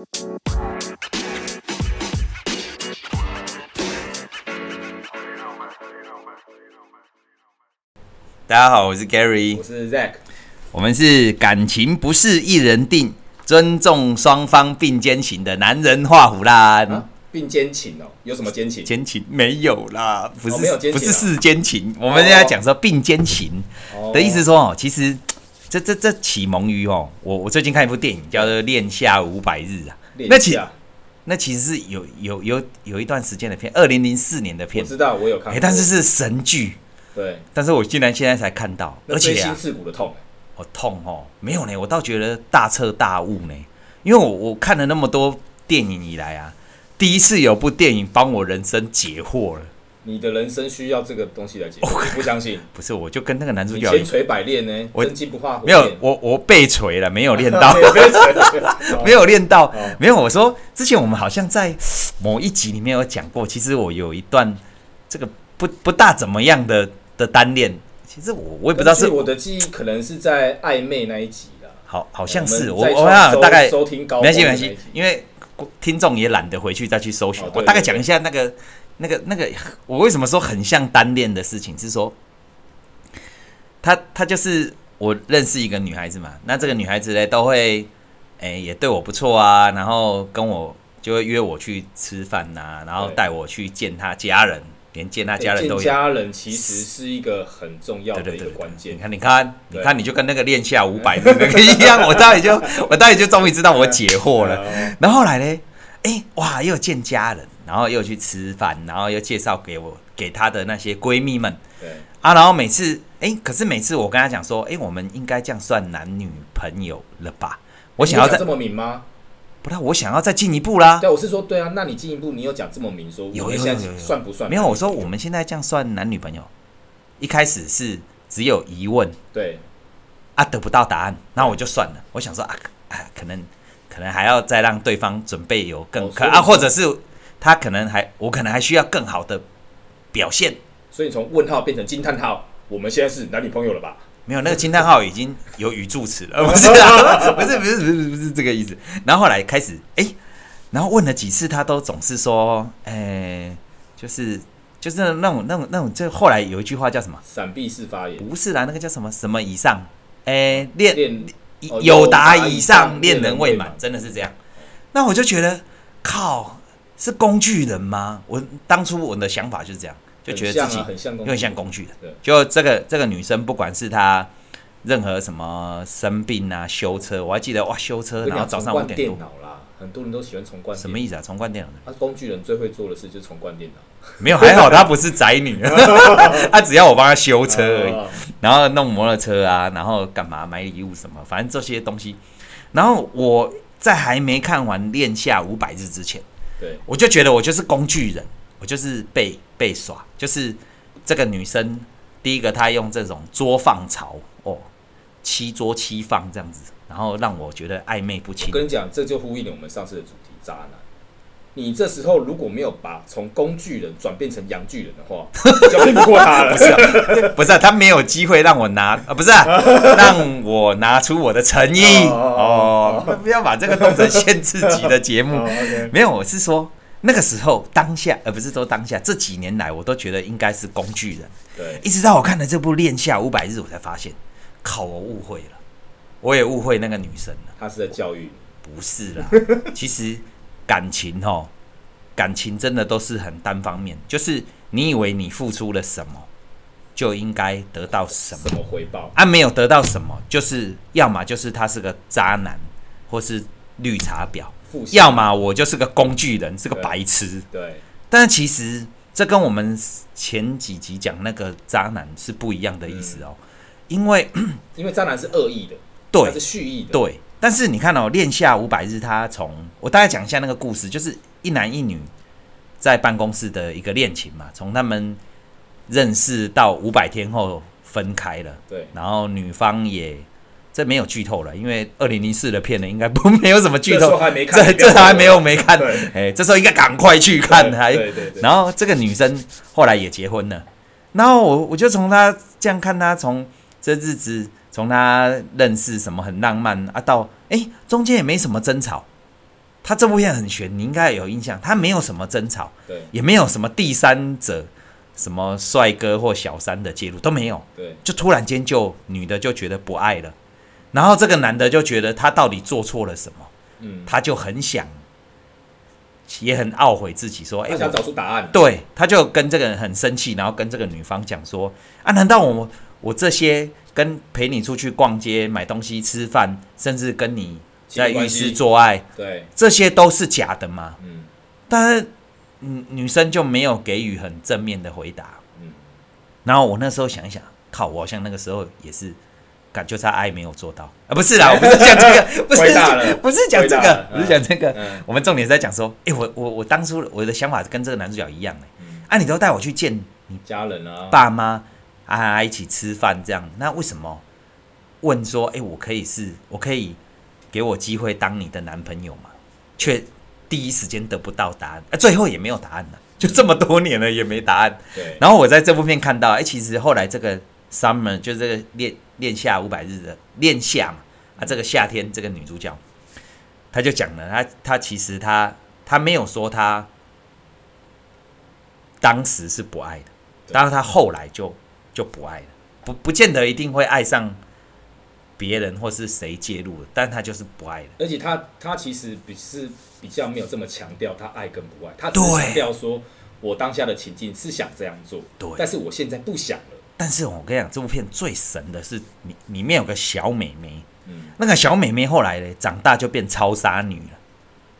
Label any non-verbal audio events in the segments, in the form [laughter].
大家好，我是 Gary，我是 Zack，我们是感情不是一人定，尊重双方并肩行的男人画虎烂。啊、并肩情哦，有什么奸情？奸情没有啦，不是，哦、没有肩情、啊，不是世间情。我们现在讲说并肩行的意思说哦，其实这这这启蒙于哦，我我最近看一部电影叫做《恋夏五百日》啊，那其那其实是有有有有一段时间的片，二零零四年的片，我知道我有看过，但是是神剧。对，但是我竟然现在才看到，而且心刺骨的痛，我痛哦，没有呢，我倒觉得大彻大悟呢，因为我我看了那么多电影以来啊，第一次有部电影帮我人生解惑了。你的人生需要这个东西来解惑？我不相信，[laughs] 不是，我就跟那个男主角千锤百炼呢，我真金不怕火，没有，我我被锤了，没有练到，[laughs] [laughs] 没有练到，没有。我说之前我们好像在某一集里面有讲过，其实我有一段这个不不大怎么样的。的单恋，其实我我也不知道是我的记忆，可能是在暧昧那一集了。好，好像是我我想大概收听高，没关系没关系，因为听众也懒得回去再去搜寻。我大概讲一下那个那个那个，我为什么说很像单恋的事情，是说他他就是我认识一个女孩子嘛，那这个女孩子呢都会哎也对我不错啊，然后跟我就会约我去吃饭呐，然后带我去见她家人。连见她家人都有，家人其实是一个很重要的一个关键。你看，你看，你看，你就跟那个恋下五百 [laughs] 的那个一样，我到底就，我到底就终于知道我解惑了。然后后来呢，哎，哇，又见家人，然后又去吃饭，然后又介绍给我给她的那些闺蜜们。对啊，然后每次，哎，可是每次我跟她讲说，哎，我们应该这样算男女朋友了吧？我想要再这么明吗？不然我想要再进一步啦。对，我是说，对啊，那你进一步，你有讲这么明说，有有有有，算不算？没有，我说我们现在这样算男女朋友。一开始是只有疑问，对，啊，得不到答案，那我就算了。我想说啊，哎，可能可能还要再让对方准备有更可啊，或者是他可能还我可能还需要更好的表现。所以从问号变成惊叹号，我们现在是男女朋友了吧？没有，那个惊叹号已经有语助词了，[laughs] 不是啊，不是不是不是不是这个意思。然后后来开始哎，然后问了几次，他都总是说，哎，就是就是那种那种那种，就后来有一句话叫什么？闪避式发言？不是啦，那个叫什么什么以上？哎，恋有达以上，恋人未满，真的是这样。那我就觉得，靠，是工具人吗？我当初我的想法就是这样。就觉得自己很像，很像工具人。就这个这个女生，不管是她任何什么生病啊、修车，我还记得哇，修车然后早上五点多。很多人都喜欢重灌。什么意思啊？重灌电脑？啊，工具人最会做的事就是重灌电脑。[laughs] 没有，还好他不是宅女，[laughs] 他只要我帮他修车而已，然后弄摩托车啊，然后干嘛买礼物什么，反正这些东西。然后我在还没看完《恋下五百日》之前，对，我就觉得我就是工具人。我就是被被耍，就是这个女生，第一个她用这种桌放潮哦，七桌七放这样子，然后让我觉得暧昧不清。我跟你讲，这就呼应了我们上次的主题——渣男。你这时候如果没有把从工具人转变成洋巨人的话，[laughs] 就拼不过他了。不是、啊，不是、啊，他没有机会让我拿啊，不是、啊，[laughs] 让我拿出我的诚意哦。不要把这个弄成限制级的节目。没有，我是说。那个时候，当下，而不是说当下，这几年来，我都觉得应该是工具人。对，一直到我看了这部《恋夏五百日》，我才发现，靠，我误会了，我也误会那个女生了。她是在教育？不是啦，[laughs] 其实感情哦，感情真的都是很单方面，就是你以为你付出了什么，就应该得到什么，什么回报？啊，没有得到什么，就是要么就是他是个渣男，或是绿茶婊。要么我就是个工具人，是个白痴。对，但是其实这跟我们前几集讲那个渣男是不一样的意思哦，因为因为渣男是恶意的，对，是蓄意的，对。但是你看哦，恋夏五百日，他从我大概讲一下那个故事，就是一男一女在办公室的一个恋情嘛，从他们认识到五百天后分开了，对，然后女方也。这没有剧透了，因为二零零四的片呢，应该不没有什么剧透。这还没看，这这还没有没看。哎，这时候应该赶快去看。还对对对。然后这个女生后来也结婚了，然后我我就从她这样看她从这日子，从他认识什么很浪漫啊，到哎中间也没什么争吵，他这部片很悬，你应该有印象，他没有什么争吵，对，也没有什么第三者，什么帅哥或小三的介入都没有，对，就突然间就女的就觉得不爱了，然后这个男的就觉得他到底做错了什么，嗯，他就很想，也很懊悔自己说，哎，他想找出答案，对，他就跟这个人很生气，然后跟这个女方讲说，啊，难道我我这些跟陪你出去逛街、买东西、吃饭，甚至跟你在浴室做爱，对，这些都是假的吗？嗯，但是，女女生就没有给予很正面的回答。嗯，然后我那时候想一想，靠，我好像那个时候也是，感觉他爱没有做到。啊，不是啦，[laughs] 我不是讲这个，[laughs] 不是不是讲这个，[laughs] 不是讲这个，我们重点在讲说，哎，我我我当初我的想法跟这个男主角一样，哎，啊，你都带我去见你家人啊，爸妈啊，一起吃饭这样，那为什么问说，哎，我可以是，我可以。给我机会当你的男朋友吗？却第一时间得不到答案，啊，最后也没有答案了，就这么多年了也没答案。对。然后我在这部片看到，哎，其实后来这个 summer 就是这个恋恋夏五百日的恋夏嘛，啊，这个夏天这个女主角，她就讲了，她她其实她她没有说她当时是不爱的，当然她后来就就不爱了，不不见得一定会爱上。别人或是谁介入了，但他就是不爱了。而且他他其实比是比较没有这么强调他爱跟不爱，他只强调说，我当下的情境是想这样做，对，但是我现在不想了。但是我跟你讲，这部片最神的是里里面有个小美眉，嗯，那个小美眉后来呢，长大就变超杀女了。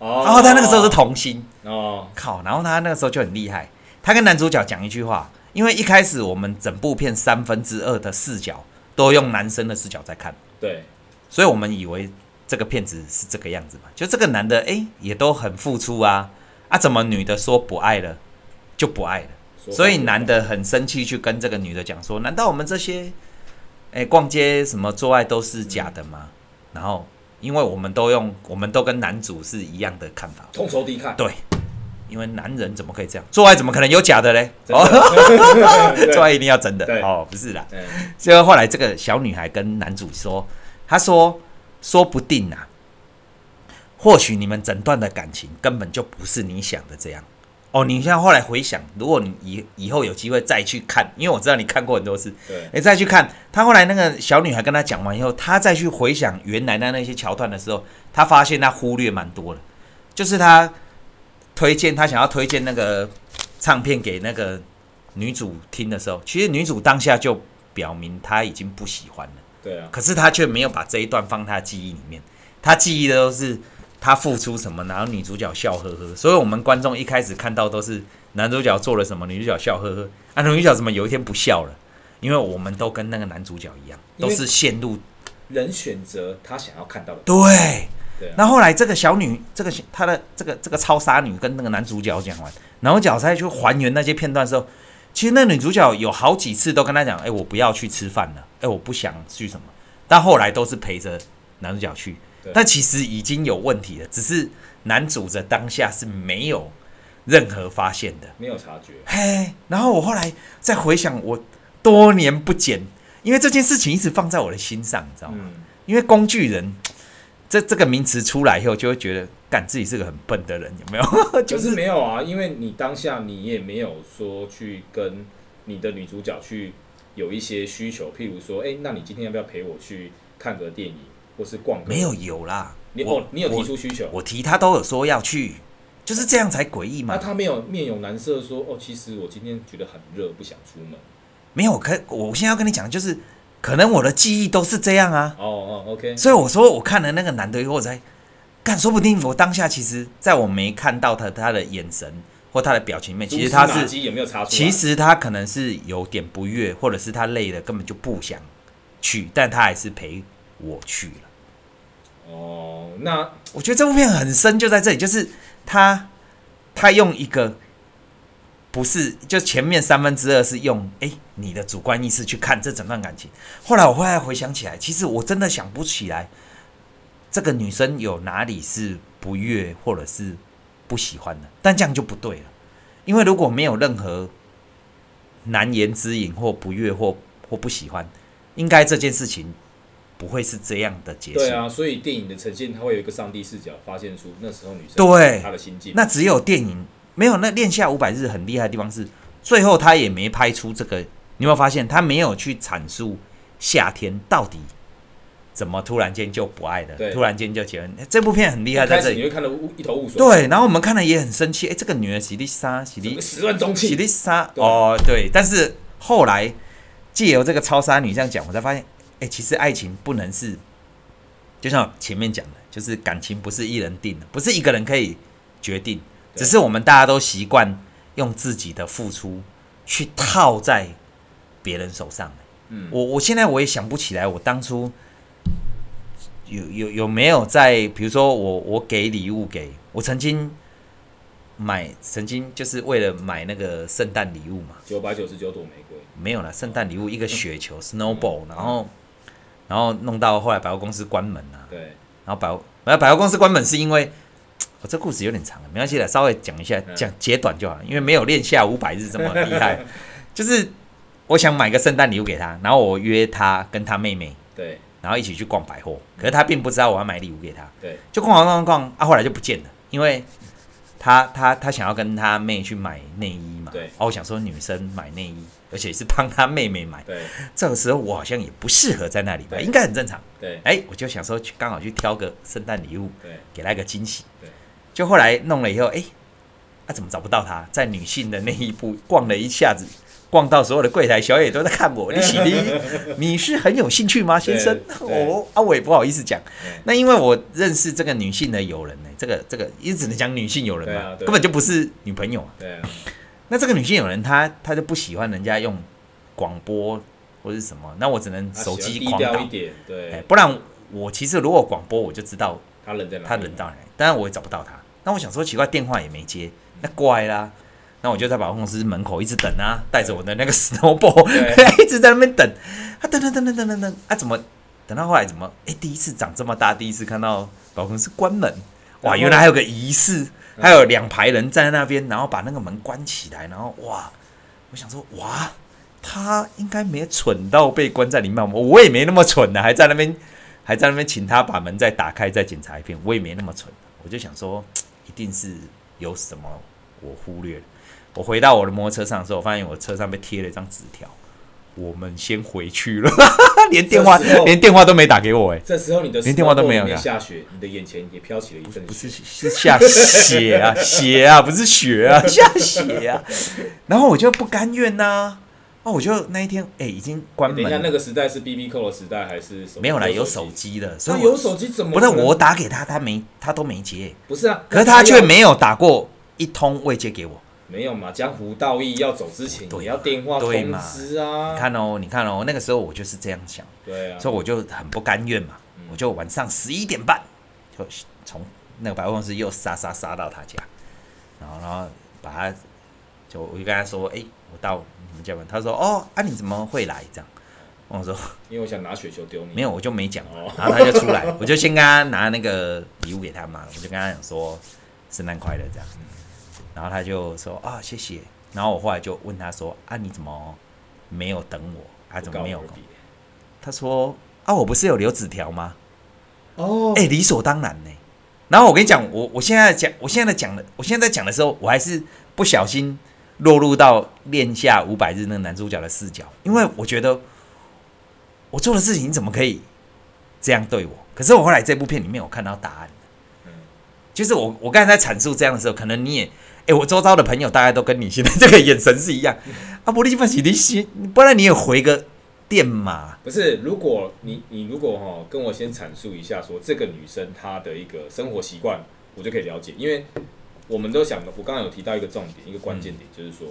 哦，然后她那个时候是童星哦，靠，然后她那个时候就很厉害，她跟男主角讲一句话，因为一开始我们整部片三分之二的视角都用男生的视角在看。对，所以我们以为这个片子是这个样子嘛，就这个男的哎、欸，也都很付出啊啊，怎么女的说不爱了就不爱了？所以男的很生气，去跟这个女的讲说：难道我们这些哎、欸、逛街什么做爱都是假的吗？嗯、然后因为我们都用，我们都跟男主是一样的看法，同仇敌忾。对，因为男人怎么可以这样做爱？怎么可能有假的嘞？哦，[laughs] 做爱一定要真的哦，不是啦。就、嗯、后来这个小女孩跟男主说。她说：“说不定啊，或许你们整段的感情根本就不是你想的这样哦。你现在后来回想，如果你以以后有机会再去看，因为我知道你看过很多次，对，你再去看他后来那个小女孩跟他讲完以后，他再去回想原来的那些桥段的时候，他发现他忽略蛮多的，就是他推荐他想要推荐那个唱片给那个女主听的时候，其实女主当下就表明她已经不喜欢了。”对啊，可是她却没有把这一段放她记忆里面，她记忆的都是她付出什么，然后女主角笑呵呵。所以我们观众一开始看到都是男主角做了什么，女主角笑呵呵。啊，女主角怎么有一天不笑了？因为我们都跟那个男主角一样，都是陷入人选择他想要看到的。对，对啊。那后来这个小女，这个她的这个这个超杀女跟那个男主角讲完，然后角再去还原那些片段的时候。其实那女主角有好几次都跟他讲：“哎，我不要去吃饭了，哎，我不想去什么。”但后来都是陪着男主角去。但其实已经有问题了，只是男主的当下是没有任何发现的，没有察觉。嘿，然后我后来再回想，我多年不见，因为这件事情一直放在我的心上，你知道吗？嗯、因为工具人这这个名词出来以后，就会觉得。感自己是个很笨的人，有没有？[laughs] 就是没有啊，因为你当下你也没有说去跟你的女主角去有一些需求，譬如说，哎、欸，那你今天要不要陪我去看个电影，或是逛个？没有有啦，你哦，你有提出需求，我，我提他都有说要去，就是这样才诡异嘛。那他没有面有难色说，哦，其实我今天觉得很热，不想出门。没有，可我现在要跟你讲，就是可能我的记忆都是这样啊。哦哦，OK。所以我说，我看了那个男的以后，我才。但说不定我当下其实，在我没看到他他的眼神或他的表情面，其实他是，其实他可能是有点不悦，或者是他累了，根本就不想去，但他还是陪我去了。哦，那我觉得这部片很深，就在这里，就是他他用一个不是，就前面三分之二是用哎、欸、你的主观意识去看这整段感情，后来我后来回想起来，其实我真的想不起来。这个女生有哪里是不悦或者是不喜欢的？但这样就不对了，因为如果没有任何难言之隐或不悦或或不喜欢，应该这件事情不会是这样的结局。对啊，所以电影的呈现，它会有一个上帝视角，发现出那时候女生对她的心境。那只有电影没有。那恋夏五百日很厉害的地方是，最后他也没拍出这个。你有没有发现，他没有去阐述夏天到底怎么突然间就不爱了，突然间就结婚？这部片很厉害，在这里你会看得一头雾水。对，然后我们看了也很生气。哎，这个女儿喜丽莎，喜丽始乱终弃，喜丽莎哦，对。但是后来借由这个超杀女这样讲，我才发现，哎，其实爱情不能是，就像前面讲的，就是感情不是一人定的，不是一个人可以决定，只是我们大家都习惯用自己的付出去套在。别人手上，嗯，我我现在我也想不起来，我当初有有有没有在，比如说我我给礼物给我曾经买，曾经就是为了买那个圣诞礼物嘛，九百九十九朵玫瑰，没有了，圣诞礼物 [laughs] 一个雪球 snowball，然后然后弄到后来百货公司关门了，对，然后百货百百货公司关门是因为我这故事有点长，没关系的，稍微讲一下，讲截短就好，因为没有练下五百日这么厉害，[laughs] 就是。我想买个圣诞礼物给他，然后我约他跟他妹妹，对，然后一起去逛百货。可是他并不知道我要买礼物给他，对，就逛逛逛逛，啊，后来就不见了，因为他他他想要跟他妹去买内衣嘛，对，哦，我想说女生买内衣，而且是帮他妹妹买，对，这个时候我好像也不适合在那里吧，应该很正常，对，哎，我就想说去刚好去挑个圣诞礼物，对，给他一个惊喜，对，就后来弄了以后，哎，他怎么找不到他？在女性的那一部逛了一下子。逛到所有的柜台，小野都在看我。[laughs] 你你是很有兴趣吗，先生？我，啊，我也不好意思讲。那因为我认识这个女性的友人呢，这个这个也只能讲女性友人嘛，根本就不是女朋友。对啊。那这个女性友人，她她就不喜欢人家用广播或是什么，那我只能手机狂打。对，不然我其实如果广播，我就知道他人在哪，她人到哪，当然我也找不到她。那我想说奇怪，电话也没接，那怪啦。那我就在百货公司门口一直等啊，带着我的那个 snowball，[laughs] 一直在那边等。啊，等等等等等等等，啊，怎么等到后来怎么？哎，第一次长这么大，第一次看到百货公司关门，哇，原来还有个仪式，还有两排人站在那边，然后把那个门关起来，然后哇，我想说哇，他应该没蠢到被关在里面，我也没那么蠢的，还在那边还在那边请他把门再打开再检查一遍，我也没那么蠢，我就想说一定是有什么我忽略了。我回到我的摩托车上的时候，我发现我车上被贴了一张纸条，我们先回去了，[laughs] 连电话连电话都没打给我哎。这时候你的连电话都没有。下雪，你的眼前也飘起了一阵。不是是下雪啊，[laughs] 雪啊，不是雪啊，下雪啊。然后我就不甘愿呐，哦，我就那一天哎，已经关门。等下那个时代是 BB Call 的时代还是什么？没有啦，有手机的。所以有手机怎么？不是我打给他，他没，他都没接。不是啊，可是他却没有打过一通未接给我。没有嘛，江湖道义，要走之前你要电话通知啊。你看哦，你看哦，那个时候我就是这样想，对啊，所以我就很不甘愿嘛，嗯、我就晚上十一点半就从那个百货公司又杀杀杀到他家，然后然后把他就我就跟他说，哎，我到你们家门，他说，哦，啊你怎么会来这样？我说，因为我想拿雪球丢你，没有我就没讲，然后他就出来，[laughs] 我就先跟他拿那个礼物给他嘛，我就跟他讲说圣诞快乐这样。然后他就说啊，谢谢。然后我后来就问他说啊，你怎么没有等我？他怎么没有？他说啊，我不是有留纸条吗？哦，哎，理所当然呢。然后我跟你讲，我我现在讲，我现在讲的，我现在在讲的时候，我还是不小心落入到恋下五百日那个男主角的视角，因为我觉得我做的事情怎么可以这样对我？可是我后来这部片里面，我看到答案。就是我我刚才在阐述这样的时候，可能你也。哎，我周遭的朋友大概都跟你现在这个眼神是一样。啊，不，利不洗你洗，不然你也回个电嘛？不是，如果你你如果哈跟我先阐述一下，说这个女生她的一个生活习惯，我就可以了解。因为我们都想，我刚刚有提到一个重点，一个关键点，就是说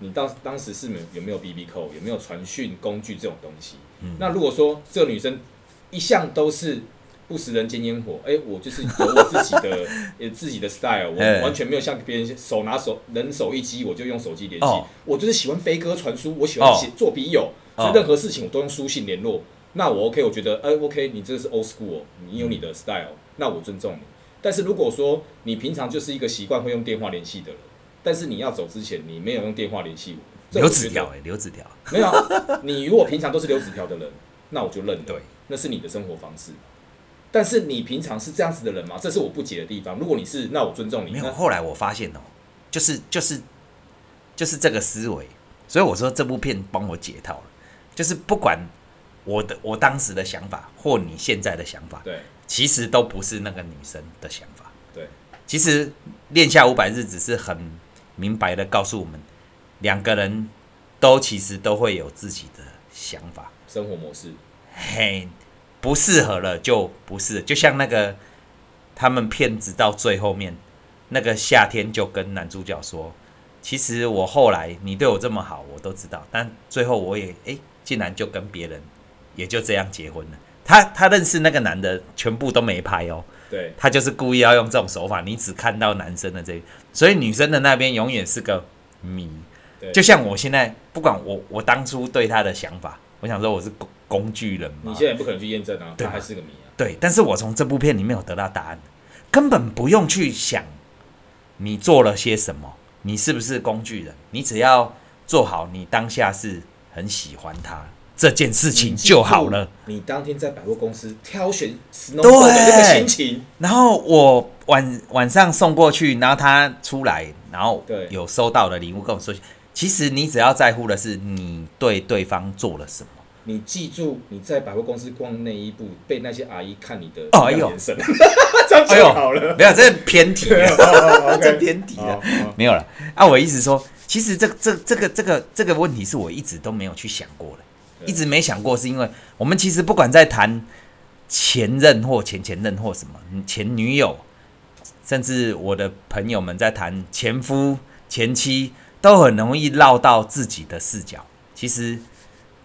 你当当时是没有没有 BB Call，有没有传讯工具这种东西？那如果说这个女生一向都是。不食人间烟火，哎、欸，我就是有我自己的，呃，[laughs] 自己的 style，我完全没有像别人手拿手人手一机，我就用手机联系。Oh. 我就是喜欢飞鸽传书，我喜欢写做笔友，所以任何事情我都用书信联络。那我 OK，我觉得，哎、欸、，OK，你这个是 old school，你有你的 style，那我尊重你。但是如果说你平常就是一个习惯会用电话联系的人，但是你要走之前你没有用电话联系我，留纸条，哎，留纸条，没有，你如果平常都是留纸条的人，那我就认了。对那是你的生活方式。但是你平常是这样子的人吗？这是我不解的地方。如果你是，那我尊重你。没有，后来我发现哦，就是就是就是这个思维，所以我说这部片帮我解套了。就是不管我的我当时的想法或你现在的想法，对，其实都不是那个女生的想法。对，其实恋下五百日只是很明白的告诉我们，两个人都其实都会有自己的想法、生活模式。嘿。不适合了就不是，就像那个他们骗子到最后面，那个夏天就跟男主角说：“其实我后来你对我这么好，我都知道，但最后我也哎，竟然就跟别人也就这样结婚了。”他他认识那个男的全部都没拍哦，对，他就是故意要用这种手法，你只看到男生的这个，所以女生的那边永远是个谜。就像我现在不管我我当初对他的想法，我想说我是。工具人嘛，你现在也不可能去验证啊，对。还是个谜啊。对，但是我从这部片里面有得到答案，根本不用去想你做了些什么，你是不是工具人，你只要做好你当下是很喜欢他这件事情就好了。你当天在百货公司挑选 Snowfall 的那个心情，然后我晚晚上送过去，然后他出来，然后有收到的礼物跟我说，其实你只要在乎的是你对对方做了什么。你记住，你在百货公司逛那一步，被那些阿姨看你的眼神，[laughs] 这样就好了。没有，这偏题 [laughs] [laughs] 了，这偏题了，没有了。啊，我意思说，其实这这这个这个这个问题是我一直都没有去想过的，一直没想过，是因为我们其实不管在谈前任或前前任或什么前女友，甚至我的朋友们在谈前夫前妻，都很容易绕到自己的视角。其实。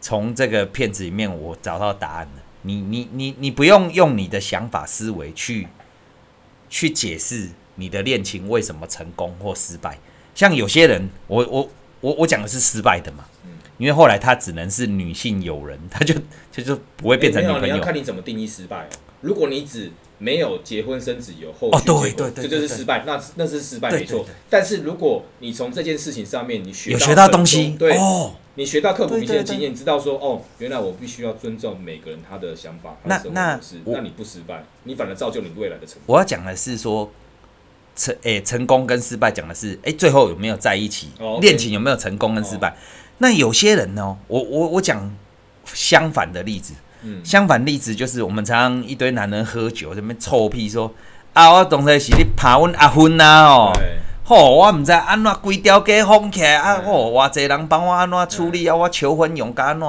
从这个片子里面，我找到答案了。你你你你不用用你的想法思维去去解释你的恋情为什么成功或失败。像有些人，我我我我讲的是失败的嘛，因为后来他只能是女性友人，[laughs] 他就就就不会变成女朋友。你要看你怎么定义失败。如果你只没有结婚生子，有后续结婚，这就是失败，那那是失败没错。但是如果你从这件事情上面你学有学到东西，对哦。你学到刻骨铭心的经验，知道说哦，原来我必须要尊重每个人他的想法。那那，那你不失败，你反而造就你未来的成功。我要讲的是说成诶、欸、成功跟失败，讲的是诶、欸、最后有没有在一起，恋、oh, okay. 情有没有成功跟失败。Oh. 那有些人呢，我我我讲相反的例子，嗯，相反例子就是我们常常一堆男人喝酒这边臭屁说啊，我当初是你拍阮阿芬啊哦。哦，我唔知安怎规条街封起来啊！哦，偌济人帮我安怎处理啊？我求婚用甲安怎？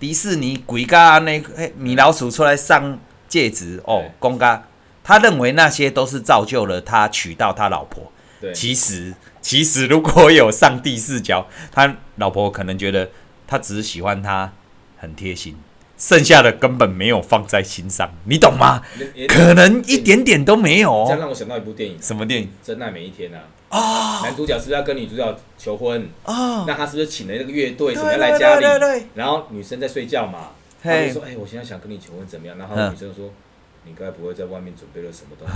迪士尼鬼家安尼，米老鼠出来上戒指哦，公家他认为那些都是造就了他娶到他老婆。对，其实其实如果有上帝视角，他老婆可能觉得他只是喜欢他很贴心，剩下的根本没有放在心上，你懂吗？可能一点点都没有。这样让我想到一部电影，什么电影？真爱每一天啊。哦，男主角是不是要跟女主角求婚？哦，那他是不是请了那个乐队什么来家里？然后女生在睡觉嘛，他就说：“哎，我现在想跟你求婚，怎么样？”然后女生说：“你该不会在外面准备了什么东西？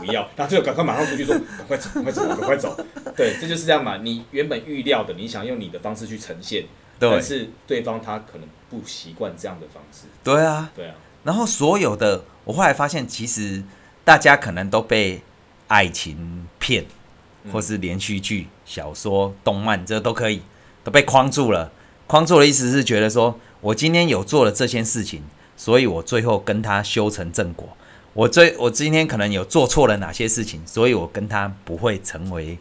[laughs] 不要，他就赶快马上出去说：赶快走，赶快走，赶快走。对，这就是这样嘛。你原本预料的，你想用你的方式去呈现，但是对方他可能不习惯这样的方式。对啊，对啊。然后所有的，我后来发现，其实大家可能都被。爱情骗，或是连续剧、小说、动漫，这都可以都被框住了。框住的意思是觉得说，我今天有做了这件事情，所以我最后跟他修成正果。我最我今天可能有做错了哪些事情，所以我跟他不会成为。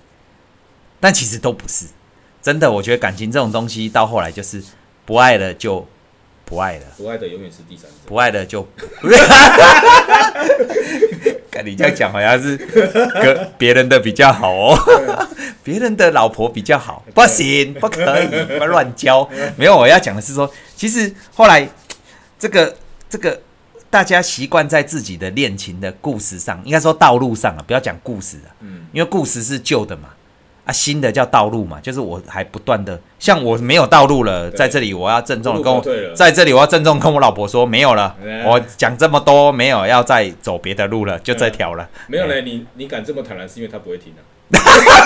但其实都不是真的。我觉得感情这种东西，到后来就是不爱了就不爱了，不爱的永远是第三者，不爱的就。[laughs] 你这样讲好像是跟别人的比较好哦，[laughs] 别人的老婆比较好，不行，不可以，不乱交。没有，我要讲的是说，其实后来这个这个大家习惯在自己的恋情的故事上，应该说道路上啊，不要讲故事啊，因为故事是旧的嘛。啊，新的叫道路嘛，就是我还不断的，像我没有道路了，在这里我要郑重的跟我，在这里我要郑重跟我老婆说没有了，我讲这么多没有要再走别的路了，就这条了。没有嘞，你你敢这么坦然，是因为他不会听啊。[laughs]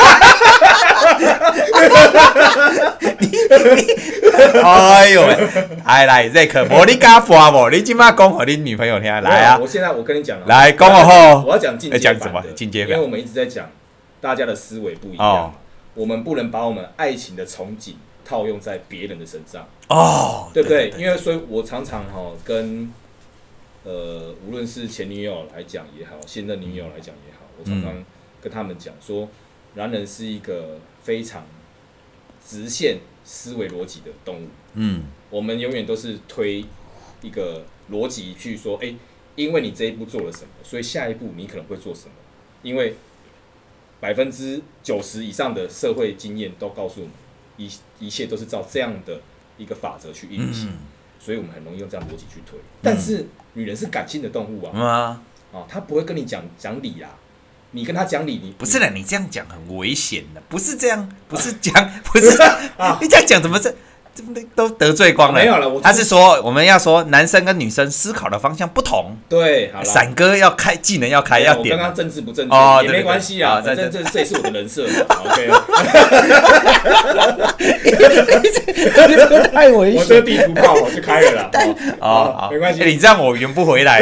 哎呦，哎来这可无你敢发无？你今麦讲给你女朋友听来啊！我现在我跟你讲，来讲我后，我要讲进阶版的。进阶版，因为我们一直在讲大家的思维不一样，哦、我们不能把我们爱情的憧憬套用在别人的身上。哦，对不对，因为所以，我常常哈跟呃，无论是前女友来讲也好，现任女友来讲也好，我常常跟他们讲说，男人是一个非常直线思维逻辑的动物。嗯，我们永远都是推一个逻辑去说，哎，因为你这一步做了什么，所以下一步你可能会做什么。因为百分之九十以上的社会经验都告诉我们，一一切都是照这样的一个法则去运行，所以我们很容易用这样逻辑去推。但是女人是感性的动物啊，啊，她不会跟你讲讲理啊。你跟他讲理，你不是的，你这样讲很危险的，不是这样，不是讲，[laughs] 不是 [laughs] 你这样讲怎么这都得罪光了？没有了，他是说我们要说男生跟女生思考的方向不同。对，好了，闪哥要开技能要开要点。刚刚政治不正确也没关系啊，这这这也是我的人设嘛。[laughs] OK，太危险，我这个地图炮我就开了啦。哦，没关系，你这样我圆不回来。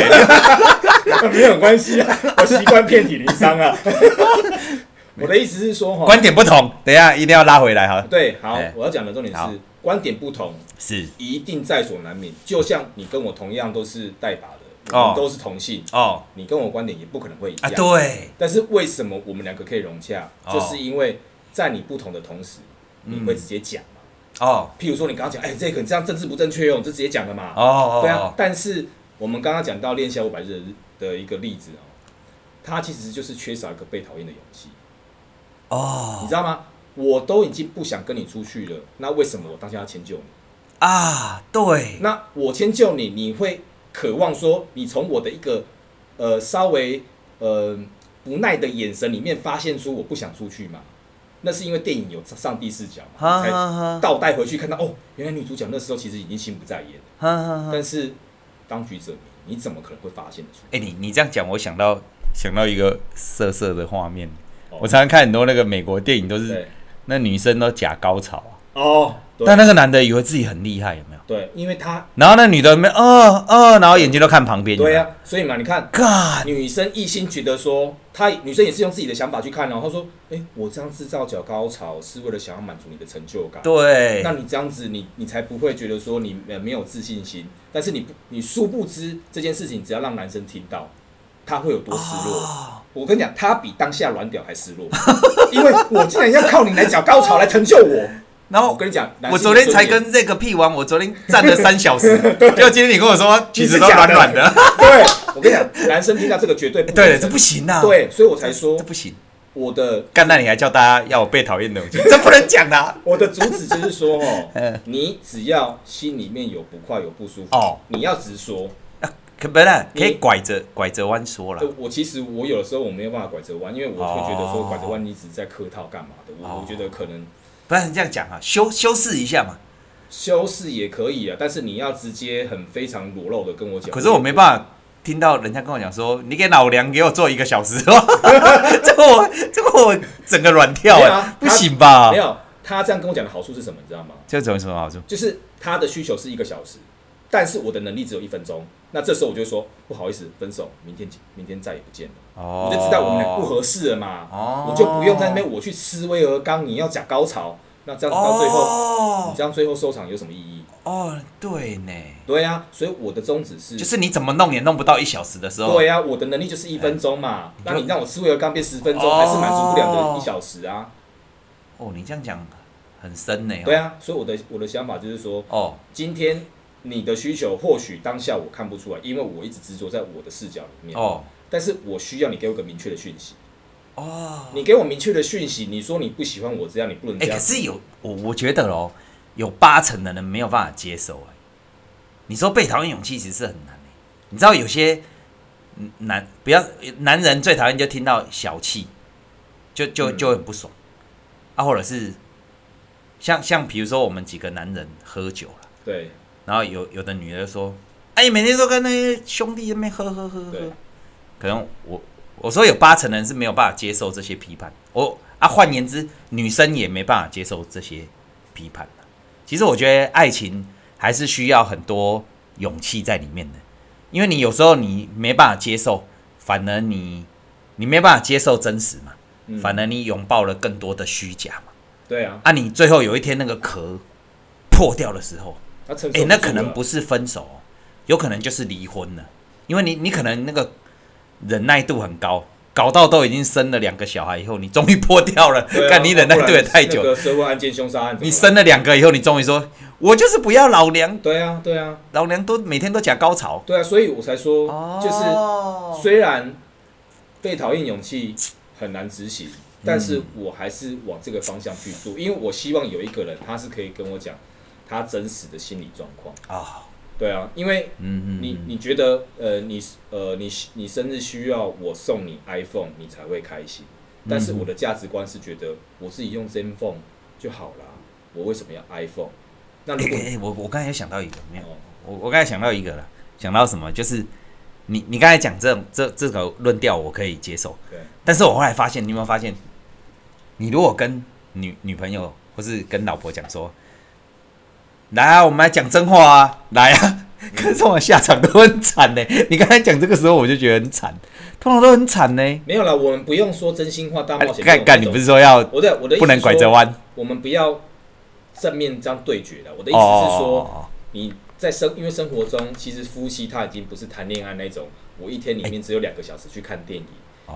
[laughs] 没有关系啊，我习惯遍体鳞伤啊。[laughs] 我的意思是说，观点不同，等一下一定要拉回来哈。对，好，我要讲的重点是观点不同是一定在所难免。就像你跟我同样都是带把的，我们都是同性哦，你跟我观点也不可能会一样。对。但是为什么我们两个可以融洽？就是因为在你不同的同时，你会直接讲嘛。哦。譬如说，你刚刚讲，哎，这个这样政治不正确哦，就直接讲了嘛。哦。对啊。但是我们刚刚讲到恋夏五百日的一个例子哦，他其实就是缺少一个被讨厌的勇气。哦，你知道吗？我都已经不想跟你出去了，那为什么我当下要迁就你？啊，对。那我迁就你，你会渴望说，你从我的一个呃稍微呃不耐的眼神里面发现出我不想出去吗？那是因为电影有上帝视角嘛，才倒带回去看到哦，原来女主角那时候其实已经心不在焉。但是当局者迷，你怎么可能会发现得出？哎，你你这样讲，我想到想到一个色色的画面。我常常看很多那个美国电影，都是那女生都假高潮啊。哦，但那个男的以为自己很厉害，有没有？对，因为他，然后那女的没，呃呃，然后眼睛都看旁边。对呀，所以嘛，你看，God，女生一心觉得说，她女生也是用自己的想法去看，然后说，哎，我这样制造脚高潮是为了想要满足你的成就感。对，那你这样子，你你才不会觉得说你呃没有自信心。但是你不，你殊不知这件事情，只要让男生听到，他会有多失落。我跟你讲，他比当下软屌还失落，因为我竟然要靠你来找高潮来成就我。然后我跟你讲，我昨天才跟这个屁王，我昨天站了三小时，[laughs] 结果今天你跟我说，其实都软软的。对，我跟你讲，男生听到这个绝对不 [laughs] 对，这不行啊。对，所以我才说这不行。我的干，那你还叫大家要我被讨厌的东西，[laughs] 这不能讲的。我的主旨就是说，哦，你只要心里面有不快有不舒服，哦，你要直说。可不然可以拐着拐着弯说了。我其实我有的时候我没有办法拐着弯，因为我会觉得说拐着弯你只是在客套干嘛的。我我觉得可能不然你这样讲啊，修修饰一下嘛。修饰也可以啊，但是你要直接很非常裸露的跟我讲。可是我没办法听到人家跟我讲说，你给老娘给我做一个小时，[laughs] 这个我这个我整个软跳啊，不行吧？没有，他这样跟我讲的好处是什么？你知道吗？这种什么好处？就是他的需求是一个小时。但是我的能力只有一分钟，那这时候我就说不好意思，分手，明天明天再也不见了。哦，我就知道我们俩不合适了嘛。哦，我就不用在那边我去吃威而刚，你要假高潮，那这样到最后，哦、你这样最后收场有什么意义？哦，对呢。对呀、啊，所以我的宗旨是，就是你怎么弄也弄不到一小时的时候。对呀、啊，我的能力就是一分钟嘛。那、欸、你让我吃威而刚变十分钟，哦、还是满足不了的一小时啊？哦，你这样讲很深呢。对啊，所以我的我的想法就是说，哦，今天。你的需求或许当下我看不出来，因为我一直执着在我的视角里面。哦，但是我需要你给我个明确的讯息。哦，你给我明确的讯息，你说你不喜欢我这样，你不能这样。可是有我，我觉得哦，有八成的人没有办法接受。哎，你说被讨厌勇气其实是很难。你知道有些男不要男人最讨厌就听到小气，就就就很不爽、嗯、啊，或者是像像比如说我们几个男人喝酒了，对。然后有有的女的说：“哎，每天都跟那些兄弟那边喝喝喝喝。”可能我我说有八成人是没有办法接受这些批判。我啊。换言之，女生也没办法接受这些批判。其实我觉得爱情还是需要很多勇气在里面的，因为你有时候你没办法接受，反而你你没办法接受真实嘛，嗯、反而你拥抱了更多的虚假嘛。对啊，啊，你最后有一天那个壳破掉的时候，哎、那可能不是分手，有可能就是离婚了，因为你你可能那个忍耐度很高。搞到都已经生了两个小孩以后，你终于破掉了。看、啊、[laughs] 你忍耐度也太久。那个社会案件、凶杀案，你生了两个以后，你终于说，我就是不要老娘。对啊，对啊，老娘都每天都假高潮。对啊，所以我才说，哦、就是虽然被讨厌勇气很难执行，但是我还是往这个方向去做，因为我希望有一个人，他是可以跟我讲他真实的心理状况啊。对啊，因为你你觉得呃你呃你你生日需要我送你 iPhone 你才会开心，但是我的价值观是觉得我自己用 ZenFone 就好了，我为什么要 iPhone？那如果哎、欸欸、我我刚才想到一个没有，我我刚才想到一个了，想到什么？就是你你刚才讲这种这这个论调我可以接受，对，但是我后来发现，你有没有发现，你如果跟女女朋友或是跟老婆讲说。来啊，我们来讲真话啊！来啊，可是通常下场都很惨呢。[laughs] 你刚才讲这个时候，我就觉得很惨，通常都很惨呢。没有啦，我们不用说真心话大冒险。干干，你不是说要我的我的不能拐着弯？我们不要正面这样对决的。我的意思是说，你在生因为生活中，其实夫妻他已经不是谈恋爱那种。我一天里面只有两个小时去看电影，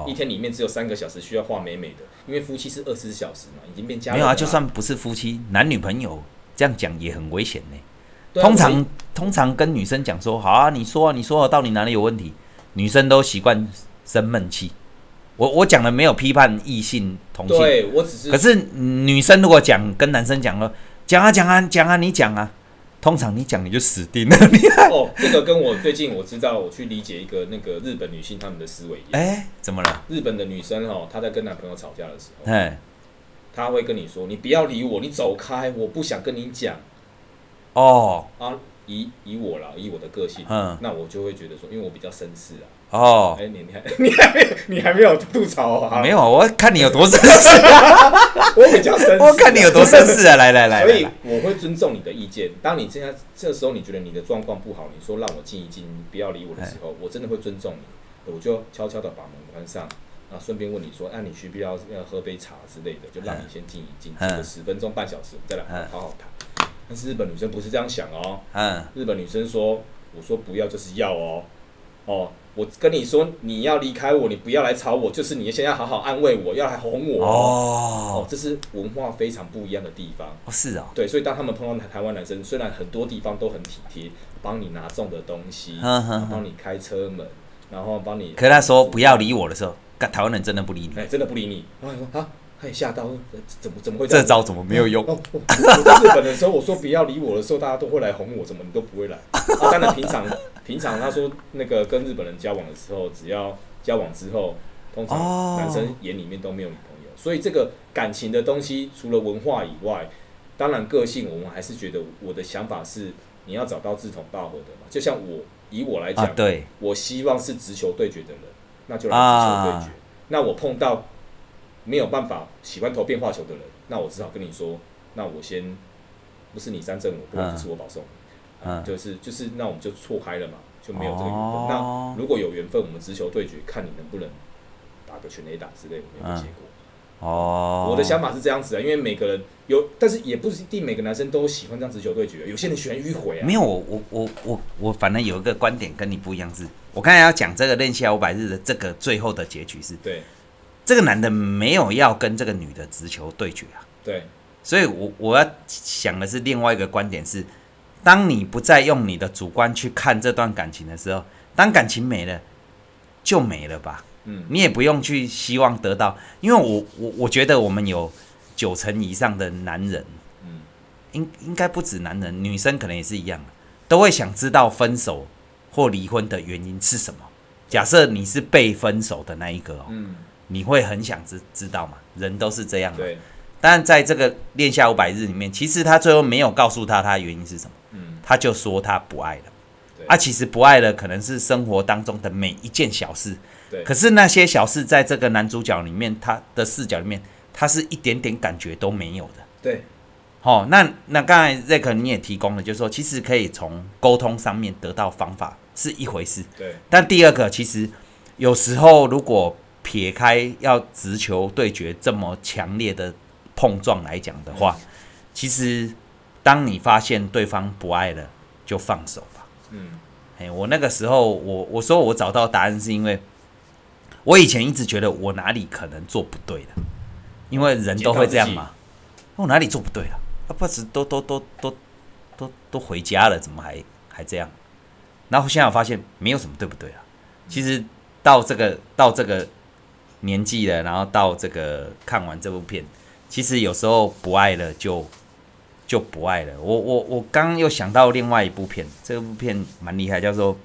一天里面只有三个小时需要画美美的。因为夫妻是二十四小时嘛，已经变家人。没有啊，就算不是夫妻，男女朋友。这样讲也很危险呢。通常通常跟女生讲说，好啊，你说啊，你说啊，到底哪里有问题？女生都习惯生闷气。我我讲的没有批判异性同性，对我只是。可是女生如果讲跟男生讲了，讲啊讲啊讲啊，你讲啊，通常你讲你就死定了。[laughs] 你哦，这个跟我最近我知道，我去理解一个那个日本女性她们的思维。哎，怎么了？日本的女生哦，她在跟男朋友吵架的时候，哎。他会跟你说：“你不要理我，你走开，我不想跟你讲。”哦，啊，以以我啦，以我的个性，嗯，那我就会觉得说，因为我比较绅士啊。哦，哎，你你还 [laughs] 你还没你还没有吐槽啊？没有，我看你有多绅士啊！[laughs] 我比较绅士，我看你有多绅士啊！来来来，所以我会尊重你的意见。当你现在这时候你觉得你的状况不好，你说让我静一静，不要理我的时候，我真的会尊重你，我就悄悄的把门关上。啊，顺便问你说，那、啊、你需不需要要喝杯茶之类的？就让你先静一静，静个十分钟、半小时，再来好好谈。但是日本女生不是这样想哦。嗯。日本女生说：“我说不要就是要哦，哦，我跟你说你要离开我，你不要来吵我，就是你先要好好安慰我，要来哄我哦。哦，这是文化非常不一样的地方。哦，是啊、哦。对，所以当他们碰到台台湾男生，虽然很多地方都很体贴，帮你拿重的东西，帮你开车门，然后帮你。可是他说不要理我的时候。台湾人真的不理你，哎，真的不理你。然后说啊，他也吓到，怎么怎么会这招怎么没有用？哦，我在日本的时候，我说不要理我的时候，大家都会来哄我，怎么你都不会来？啊，当然平常 [laughs] 平常他说那个跟日本人交往的时候，只要交往之后，通常男生眼里面都没有女朋友。所以这个感情的东西，除了文化以外，当然个性，我们还是觉得我的想法是，你要找到志同道合的嘛。就像我以我来讲，对，我希望是直球对决的人。那就来直球对决。啊、那我碰到没有办法喜欢投变化球的人，那我只好跟你说，那我先不是你三振我，不是我保送，嗯嗯、就是就是那我们就错开了嘛，就没有这个缘分。哦、那如果有缘分，我们直球对决，看你能不能打个全垒打之类的，没有结果。哦，我的想法是这样子啊，因为每个人有，但是也不一定每个男生都喜欢这样直球对决，有些人喜欢迂回啊。没有，我我我我我反正有一个观点跟你不一样是，是我刚才要讲这个恋夏五百日的这个最后的结局是，对，这个男的没有要跟这个女的直球对决啊。对，所以我我要想的是另外一个观点是，当你不再用你的主观去看这段感情的时候，当感情没了，就没了吧。嗯，你也不用去希望得到，因为我我我觉得我们有九成以上的男人，嗯，应应该不止男人，女生可能也是一样，都会想知道分手或离婚的原因是什么。假设你是被分手的那一个哦，嗯，你会很想知知道吗？人都是这样的，对。但在这个恋下五百日里面，其实他最后没有告诉他他的原因是什么，嗯，他就说他不爱了，对啊，其实不爱了可能是生活当中的每一件小事。可是那些小事，在这个男主角里面，他的视角里面，他是一点点感觉都没有的。对，好、哦，那那刚才 Zack 你也提供了，就是说其实可以从沟通上面得到方法是一回事。对，但第二个其实有时候如果撇开要直球对决这么强烈的碰撞来讲的话，嗯、其实当你发现对方不爱了，就放手吧。嗯，哎，我那个时候我我说我找到答案是因为。我以前一直觉得我哪里可能做不对的，因为人都会这样嘛。我哪里做不对了？啊，不是都都都都都都回家了，怎么还还这样？然后现在我发现没有什么对不对啊。其实到这个到这个年纪了，然后到这个看完这部片，其实有时候不爱了就就不爱了。我我我刚又想到另外一部片，这部片蛮厉害，叫做《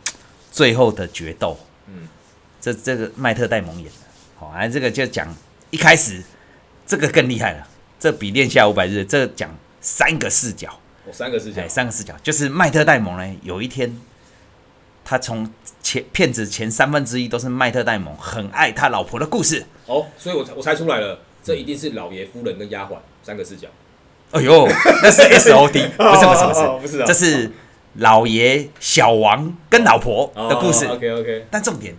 最后的决斗》。嗯。这这个麦特戴蒙演的，好，啊，这个就讲一开始，这个更厉害了，这比恋夏五百日，这个讲三个视角，哦，三个视角，三个视角，就是麦特戴蒙呢，有一天，他从前骗子前三分之一都是麦特戴蒙很爱他老婆的故事，哦，所以我我猜出来了，这一定是老爷夫人跟丫鬟三个视角，哎呦，那是 S O D，[laughs] 不是不是不是，哦，不是，这是老爷小王跟老婆的故事，OK OK，但重点。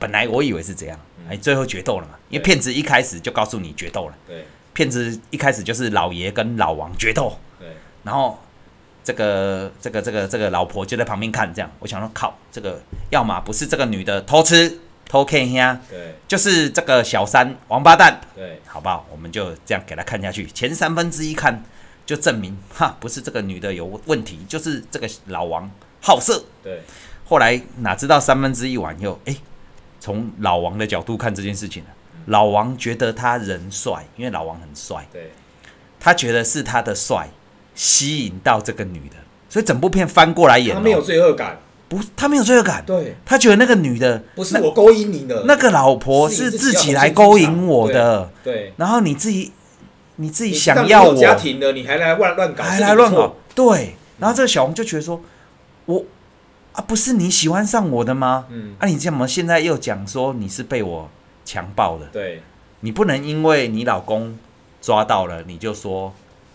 本来我以为是这样，哎，最后决斗了嘛？因为骗子一开始就告诉你决斗了。对，骗子一开始就是老爷跟老王决斗。对，然后这个这个这个这个老婆就在旁边看，这样我想说靠，这个要么不是这个女的偷吃偷看呀，对，就是这个小三王八蛋。对，好不好？我们就这样给他看下去，前三分之一看就证明哈，不是这个女的有问题，就是这个老王好色。对，后来哪知道三分之一完以后，哎。从老王的角度看这件事情，老王觉得他人帅，因为老王很帅，对，他觉得是他的帅吸引到这个女的，所以整部片翻过来演，他没有罪恶感，不，他没有罪恶感，对，他觉得那个女的不是我勾引你的，那个老婆是自己来勾引我的，对，然后你自己你自己想要我。家庭的，你还来乱乱搞，还来乱搞，对，然后这个小红就觉得说，我。啊，不是你喜欢上我的吗？嗯，啊，你怎么现在又讲说你是被我强暴的？对，你不能因为你老公抓到了，你就说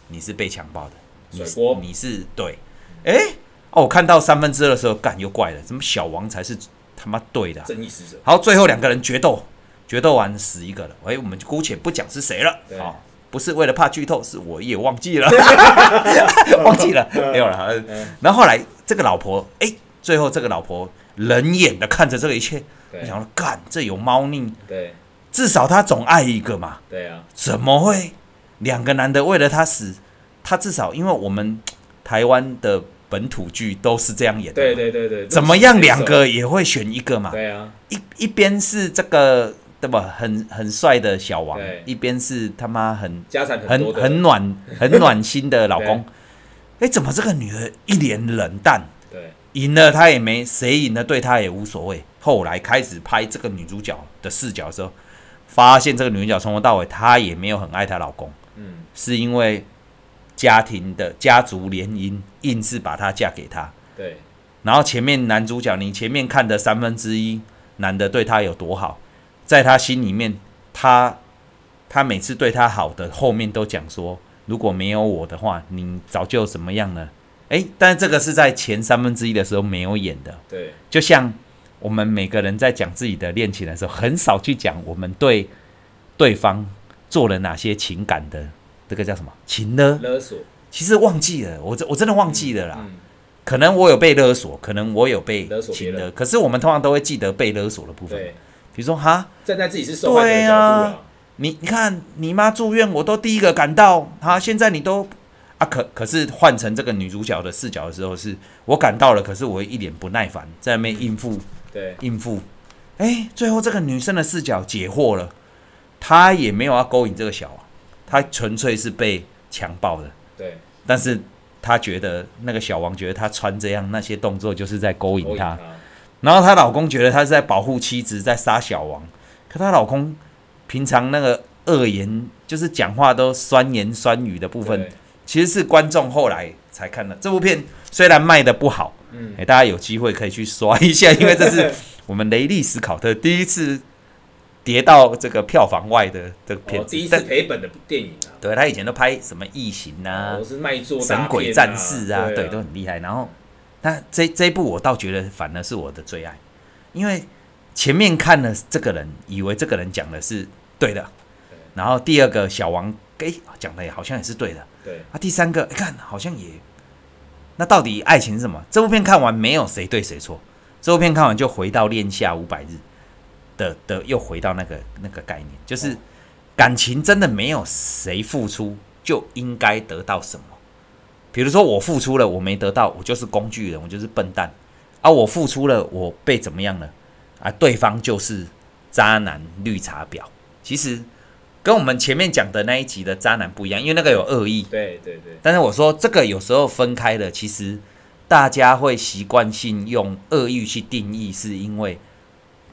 你是被强暴的。你说，你是对。哎、欸，哦，我看到三分之二的时候，干又怪了，怎么小王才是他妈对的、啊？正义使者。好，最后两个人决斗，决斗完死一个了。哎、欸，我们就姑且不讲是谁了。好、哦，不是为了怕剧透，是我也忘记了，[laughs] [laughs] 忘记了，没有了。然后后来这个老婆，哎、欸。最后，这个老婆冷眼的看着这个一切，我想说，干，这有猫腻。对，至少他总爱一个嘛。对啊，怎么会两个男的为了他死？他至少，因为我们台湾的本土剧都是这样演的。对对对对，怎么样，两个也会选一个嘛？对啊，一一边是这个对吧？很很帅的小王，一边是他妈很家产很很暖很暖心的老 [laughs] 公。哎，怎么这个女的一脸冷淡？赢了他也没，谁赢了对他也无所谓。后来开始拍这个女主角的视角的时候，发现这个女主角从头到尾她也没有很爱她老公，嗯，是因为家庭的家族联姻，硬是把她嫁给他。对。然后前面男主角，你前面看的三分之一男的对她有多好，在他心里面，他他每次对她好的后面都讲说，如果没有我的话，你早就怎么样了。哎，但是这个是在前三分之一的时候没有演的。对，就像我们每个人在讲自己的恋情的时候，很少去讲我们对对方做了哪些情感的，这个叫什么情勒勒索？其实忘记了，我真我真的忘记了啦。嗯嗯、可能我有被勒索，可能我有被情勒，可是我们通常都会记得被勒索的部分。对，比如说哈，站在自己是受害者的角度啊，你你看你妈住院，我都第一个赶到，哈，现在你都。啊、可可是换成这个女主角的视角的时候是，是我赶到了，可是我一脸不耐烦，在那边应付，对，应付。哎、欸，最后这个女生的视角解惑了，她也没有要勾引这个小王，她纯粹是被强暴的。对，但是她觉得那个小王觉得她穿这样那些动作就是在勾引她，然后她老公觉得她是在保护妻子，在杀小王。可她老公平常那个恶言，就是讲话都酸言酸语的部分。其实是观众后来才看的。这部片，虽然卖的不好，嗯，哎，大家有机会可以去刷一下，[laughs] 因为这是我们雷利史考特第一次跌到这个票房外的这个片子，哦、第一次赔本的电影啊。对，他以前都拍什么异形啊，哦、是卖座、啊、神鬼战士啊，对，啊。对，都很厉害。然后，那这这一部我倒觉得反而是我的最爱，因为前面看了这个人，以为这个人讲的是对的，对，然后第二个小王给讲的也好像也是对的，对。啊，第三个一看好像也，那到底爱情是什么？这部片看完没有谁对谁错，这部片看完就回到恋下五百日。的的又回到那个那个概念，就是感情真的没有谁付出就应该得到什么。比如说我付出了，我没得到，我就是工具人，我就是笨蛋。而、啊、我付出了，我被怎么样了？啊，对方就是渣男绿茶婊。其实跟我们前面讲的那一集的渣男不一样，因为那个有恶意。对对对。但是我说这个有时候分开了，其实大家会习惯性用恶意去定义，是因为。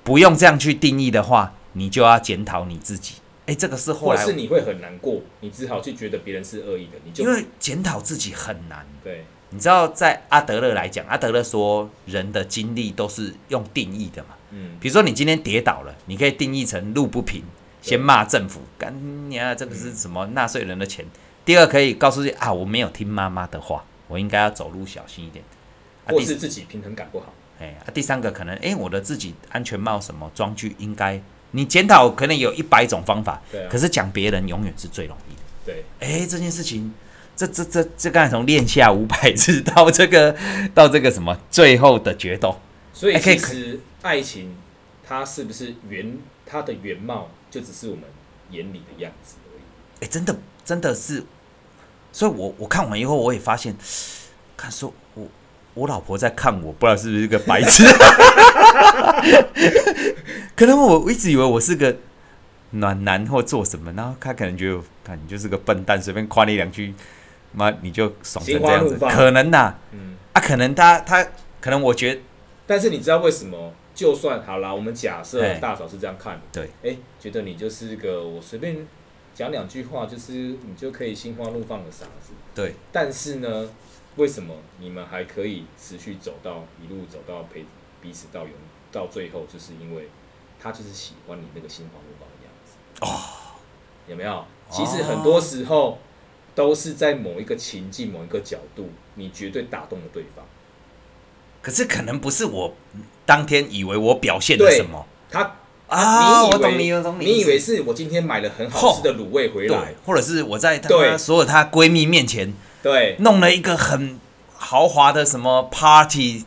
不用这样去定义的话，你就要检讨你自己。哎，这个是后来，是你会很难过，你只好去觉得别人是恶意的，你就因为检讨自己很难。对，你知道，在阿德勒来讲，阿德勒说人的经历都是用定义的嘛。嗯，比如说你今天跌倒了，你可以定义成路不平，先骂政府，干你啊，这个是什么纳税人的钱。第二，可以告诉自己啊，我没有听妈妈的话，我应该要走路小心一点。或是自己平衡感不好。哎，啊，第三个可能，哎，我的自己安全帽什么装具应该，你检讨可能有一百种方法，对啊，可是讲别人永远是最容易的。对，哎，这件事情，这这这这刚才从练下五百字到这个到这个什么最后的决斗，所以其实爱情它是不是原它的原貌就只是我们眼里的样子而已？哎，真的真的是，所以我我看完以后我也发现，看说我。我老婆在看我，不知道是不是一个白痴。[laughs] 可能我一直以为我是个暖男或做什么，然后他可能觉得，看你就是个笨蛋，随便夸你两句，妈你就爽成这样子。可能呐、啊，嗯，啊，可能他他可能我觉得，但是你知道为什么？就算好啦，我们假设大嫂是这样看的，对，哎、欸，觉得你就是个我随便讲两句话，就是你就可以心花怒放的傻子，对，但是呢？为什么你们还可以持续走到一路走到陪彼此到永到最后？就是因为他就是喜欢你那个心花怒放的样子哦，有没有？其实很多时候都是在某一个情境、某一个角度，你绝对打动了对方。可是可能不是我当天以为我表现了什么，他啊，你以为我懂你，我懂你，你以为是我今天买了很好吃的卤味回来，或者是我在他所有她闺蜜面前。对，弄了一个很豪华的什么 party，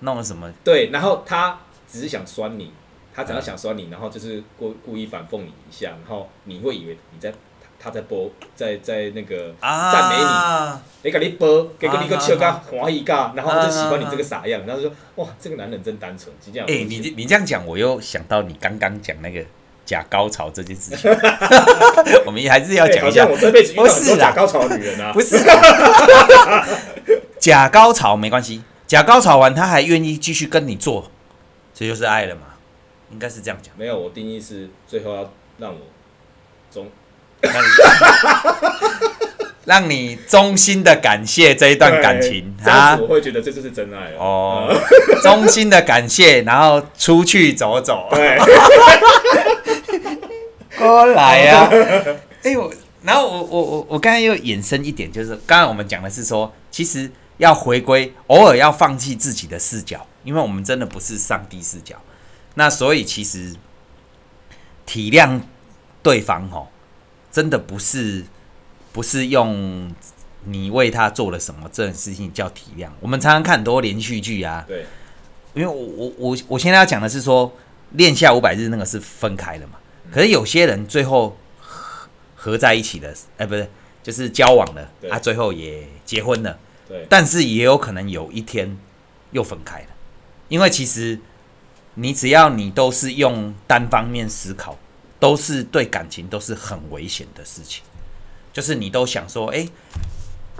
弄了什么？对，然后他只是想酸你，他只要想酸你，然后就是故故意反讽你一下，然后你会以为你在他在播，在在那个赞美你，啊、你给你播，给个你个笑嘎欢喜嘎，然后他就喜欢你这个傻样，然后就说哇，这个男人真单纯，是这样。哎、欸，你你这样讲，我又想到你刚刚讲那个。假高潮这件事情，[laughs] 我们还是要讲一下。我这辈子遇到很多假高潮的女人啊，不是 [laughs] 假高潮没关系，假高潮完他还愿意继续跟你做，这就是爱了嘛？应该是这样讲。没有，我定义是最后要让我忠，[laughs] 让你衷心的感谢这一段感情啊！我会觉得这就是真爱哦，[laughs] 衷心的感谢，然后出去走走。对。[laughs] 过来呀、啊！哎呦，然后我我我我刚才又延伸一点，就是刚刚我们讲的是说，其实要回归，偶尔要放弃自己的视角，因为我们真的不是上帝视角。那所以其实体谅对方哦，真的不是不是用你为他做了什么这件事情叫体谅。我们常常看很多连续剧啊，对，因为我我我我现在要讲的是说，恋下五百日那个是分开的嘛。可是有些人最后合合在一起的，哎，不是，就是交往了，他、啊、最后也结婚了。对，但是也有可能有一天又分开了，因为其实你只要你都是用单方面思考，都是对感情都是很危险的事情。就是你都想说，哎，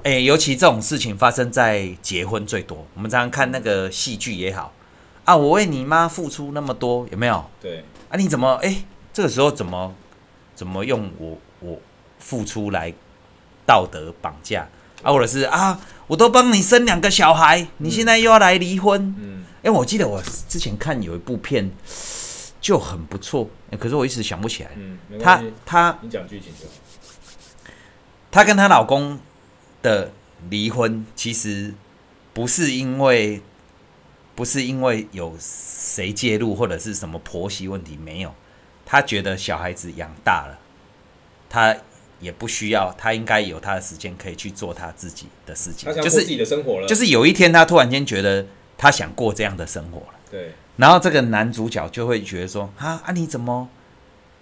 哎，尤其这种事情发生在结婚最多。我们常常看那个戏剧也好，啊，我为你妈付出那么多，有没有？对，啊，你怎么，哎？这个时候怎么怎么用我我付出来道德绑架啊？或者是啊，我都帮你生两个小孩，你现在又要来离婚？嗯，哎，我记得我之前看有一部片，就很不错。欸，可是我一时想不起来。嗯，她她你讲剧情就好。她跟她老公的离婚，其实不是因为不是因为有谁介入或者是什么婆媳问题，没有。她觉得小孩子养大了，她。也不需要，他应该有他的时间可以去做他自己的事情，他想过自己的生活了。就是有一天，他突然间觉得他想过这样的生活了。对。然后这个男主角就会觉得说：“啊啊，你怎么，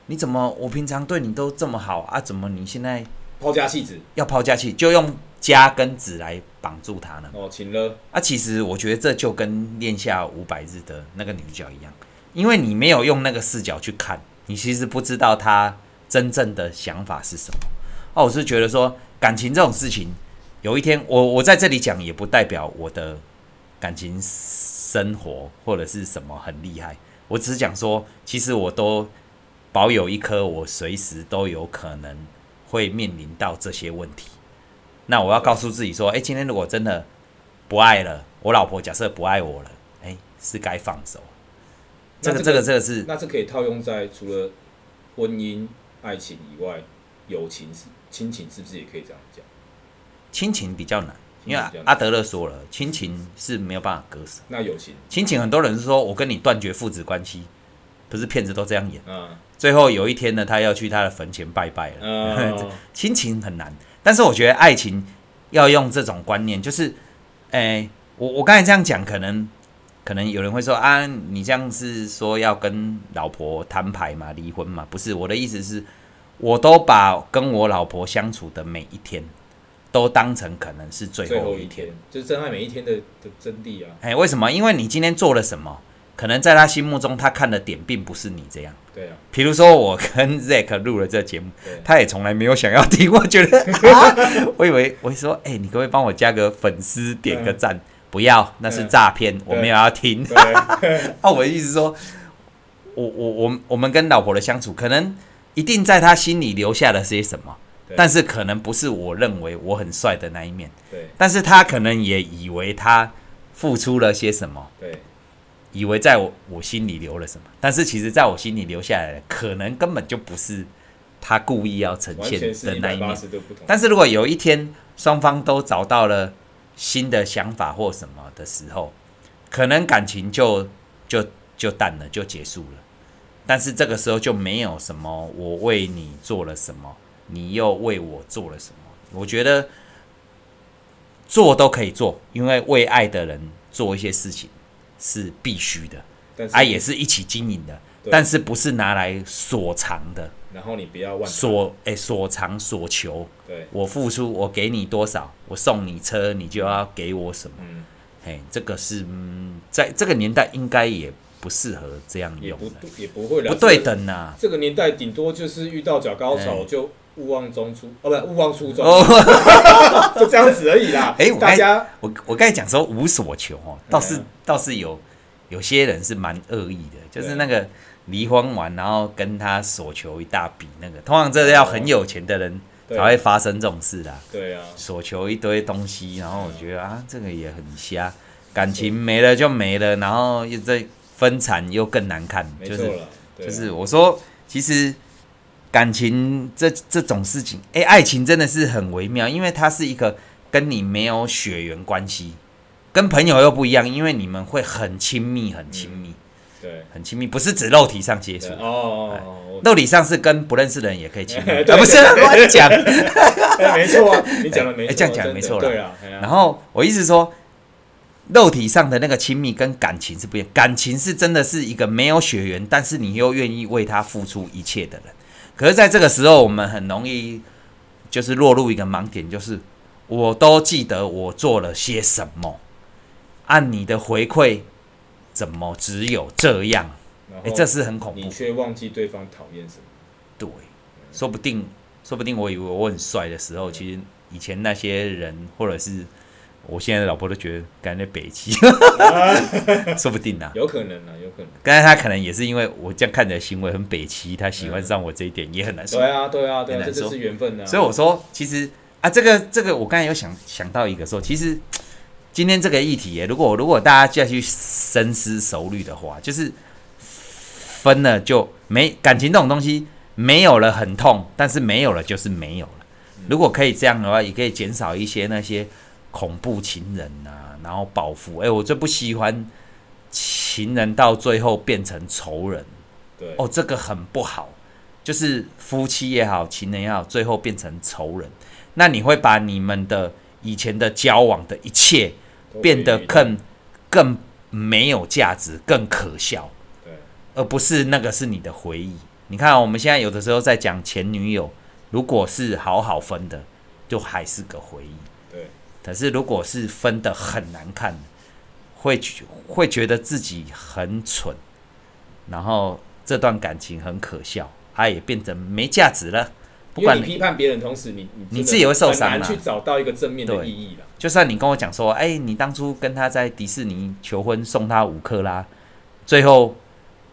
你怎么，我平常对你都这么好啊，怎么你现在抛家弃子？要抛家弃，就用家跟子来绑住他呢？”哦，请了。啊，其实我觉得这就跟《恋下五百日》的那个女主角一样，因为你没有用那个视角去看，你其实不知道他。真正的想法是什么？哦，我是觉得说感情这种事情，有一天我我在这里讲，也不代表我的感情生活或者是什么很厉害。我只是讲说，其实我都保有一颗，我随时都有可能会面临到这些问题。那我要告诉自己说，诶，今天如果真的不爱了，我老婆假设不爱我了，诶，是该放手。这个这个这个是，那这可以套用在除了婚姻。爱情以外，友情是亲情，是不是也可以这样讲？亲情比较难，因为阿德勒说了，亲情是没有办法割舍。那友情，亲情很多人是说我跟你断绝父子关系，不是骗子都这样演。嗯。最后有一天呢，他要去他的坟前拜拜了。嗯。[laughs] 亲情很难，但是我觉得爱情要用这种观念，就是，诶、欸，我我刚才这样讲，可能。可能有人会说啊，你这样是说要跟老婆摊牌嘛，离婚嘛？不是，我的意思是，我都把跟我老婆相处的每一天，都当成可能是最后一天，一天就是真爱每一天的的真谛啊！哎，为什么？因为你今天做了什么，可能在他心目中，他看的点并不是你这样。对啊。比如说，我跟 Zack 录了这个节目，他也从来没有想要听，我觉得，[laughs] 啊、我以为我会说，哎、欸，你可不可以帮我加个粉丝，点个赞？不要，那是诈骗，我没有要听。[laughs] 啊，我的意思说，我我我我们跟老婆的相处，可能一定在他心里留下了些什么，但是可能不是我认为我很帅的那一面。对，但是他可能也以为他付出了些什么，对，以为在我我心里留了什么，但是其实在我心里留下来的，可能根本就不是他故意要呈现的那一面。但是如果有一天双方都找到了。新的想法或什么的时候，可能感情就就就淡了，就结束了。但是这个时候就没有什么我为你做了什么，你又为我做了什么。我觉得做都可以做，因为为爱的人做一些事情是必须的，爱也是一起经营的，但是不是拿来所藏的。然后你不要忘所哎所长所求，对，我付出，我给你多少，我送你车，你就要给我什么？嗯，嘿，这个是嗯，在这个年代应该也不适合这样用的，也不会不对等呐、啊。这个年代顶多就是遇到脚高潮就勿忘中初，哦，不勿忘初衷，[laughs] 就这样子而已啦。[laughs] 哎，大家，我我刚才讲说无所求哦，倒是倒是有有些人是蛮恶意的，就是那个。离婚完，然后跟他索求一大笔那个，通常这是要很有钱的人才会发生这种事的。对啊，索求一堆东西，然后我觉得啊，这个也很瞎，感情没了就没了，然后又再分产又更难看，就是就是我说，其实感情这这种事情，哎，爱情真的是很微妙，因为它是一个跟你没有血缘关系，跟朋友又不一样，因为你们会很亲密，很亲密。对，很亲密，不是指肉体上接触哦，肉体上是跟不认识的人也可以亲密，[laughs] 啊不是乱讲，[laughs] 没错啊，你讲的没错，这样讲没错了，对啊。然后我意思说，肉体上的那个亲密跟感情是不一样，感情是真的是一个没有血缘，但是你又愿意为他付出一切的人。可是在这个时候，我们很容易就是落入一个盲点，就是我都记得我做了些什么，按你的回馈。怎么只有这样？哎，这是很恐怖。你却忘记对方讨厌什么？对，说不定，说不定我以为我很帅的时候，其实以前那些人，或者是我现在的老婆都觉得感觉北七，[laughs] 说不定啊，有可能啊，有可能。刚才他可能也是因为我这样看的行为很北齐，他喜欢上我这一点也很难说。对啊，对啊，对啊，这就是缘分啊。所以我说，其实啊，这个这个，我刚才有想想到一个说，其实。今天这个议题，如果如果大家再去深思熟虑的话，就是分了就没感情这种东西没有了很痛，但是没有了就是没有了。如果可以这样的话，也可以减少一些那些恐怖情人啊，然后报复。哎，我最不喜欢情人到最后变成仇人。对，哦，这个很不好。就是夫妻也好，情人也好，最后变成仇人，那你会把你们的以前的交往的一切变得更更没有价值，更可笑。对，而不是那个是你的回忆。你看，我们现在有的时候在讲前女友，如果是好好分的，就还是个回忆。对，可是如果是分的很难看，会会觉得自己很蠢，然后这段感情很可笑。他也变成没价值了。不管你批判别人，同时你你你自己会受伤，很难去找到一个正面的意义了。就算你跟我讲说，哎、欸，你当初跟他在迪士尼求婚，送他五克拉，最后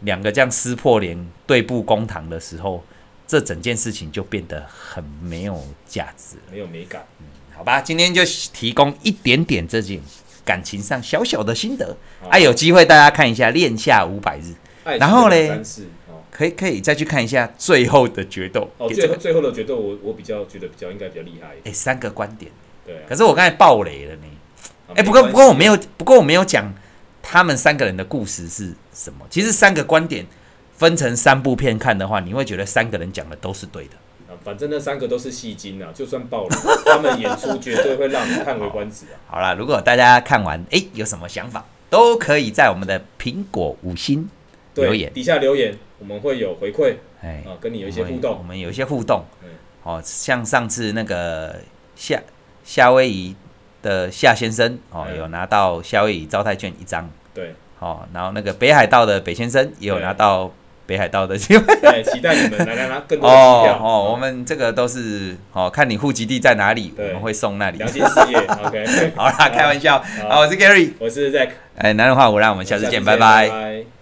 两个这样撕破脸对簿公堂的时候，这整件事情就变得很没有价值，没有美感。嗯，好吧，今天就提供一点点这件感情上小小的心得。哎、啊，有机会大家看一下《恋下五百日》，然后嘞。可以可以再去看一下最后的决斗哦，最后最后的决斗，我我比较觉得比较应该比较厉害。哎，三个观点，对、啊。可是我刚才爆雷了呢。哎、啊，不过不过我没有，不过我没有讲他们三个人的故事是什么。其实三个观点分成三部片看的话，你会觉得三个人讲的都是对的。啊，反正那三个都是戏精啊，就算爆了，[laughs] 他们演出绝对会让你叹为观止啊。好了，如果大家看完，哎，有什么想法，都可以在我们的苹果五星留言。底下留言。我们会有回馈，哎，啊，跟你有一些互动，我们有一些互动，嗯，哦，像上次那个夏夏威夷的夏先生，哦，有拿到夏威夷招待券一张，对，哦，然后那个北海道的北先生也有拿到北海道的机会，对，期待你们来来拿更多机票，哦，我们这个都是，哦，看你户籍地在哪里，我们会送那里，良心事业，[laughs] OK，好啦，开玩笑，好，我是 Gary，我是 Zack，哎，男人话我让我们下次见，拜拜。